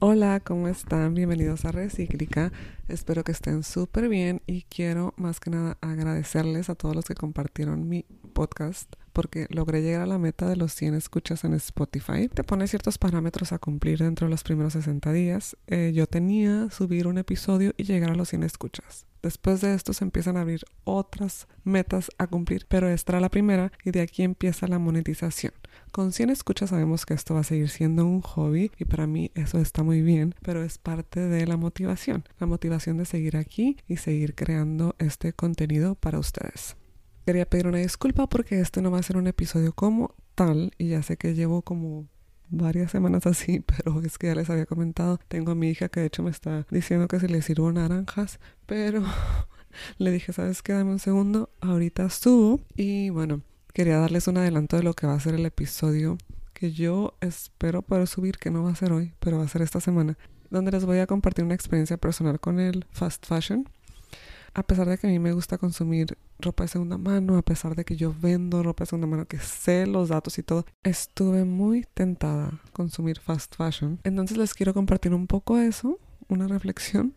Hola, ¿cómo están? Bienvenidos a Recíclica. Espero que estén súper bien y quiero más que nada agradecerles a todos los que compartieron mi podcast porque logré llegar a la meta de los 100 escuchas en Spotify. Te pone ciertos parámetros a cumplir dentro de los primeros 60 días. Eh, yo tenía subir un episodio y llegar a los 100 escuchas. Después de esto se empiezan a abrir otras metas a cumplir, pero esta era la primera y de aquí empieza la monetización. Con 100 escuchas sabemos que esto va a seguir siendo un hobby y para mí eso está muy bien, pero es parte de la motivación, la motivación de seguir aquí y seguir creando este contenido para ustedes. Quería pedir una disculpa porque este no va a ser un episodio como tal y ya sé que llevo como varias semanas así, pero es que ya les había comentado, tengo a mi hija que de hecho me está diciendo que si le sirvo naranjas, pero le dije, ¿sabes qué? Dame un segundo, ahorita subo y bueno, quería darles un adelanto de lo que va a ser el episodio que yo espero poder subir, que no va a ser hoy, pero va a ser esta semana, donde les voy a compartir una experiencia personal con el fast fashion. A pesar de que a mí me gusta consumir ropa de segunda mano, a pesar de que yo vendo ropa de segunda mano, que sé los datos y todo, estuve muy tentada a consumir fast fashion. Entonces les quiero compartir un poco eso una reflexión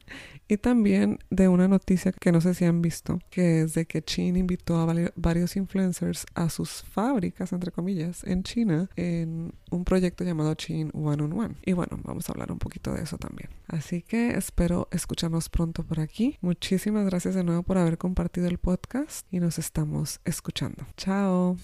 y también de una noticia que no sé si han visto, que es de que Chin invitó a varios influencers a sus fábricas, entre comillas, en China, en un proyecto llamado Chin One on One. Y bueno, vamos a hablar un poquito de eso también. Así que espero escucharnos pronto por aquí. Muchísimas gracias de nuevo por haber compartido el podcast y nos estamos escuchando. Chao.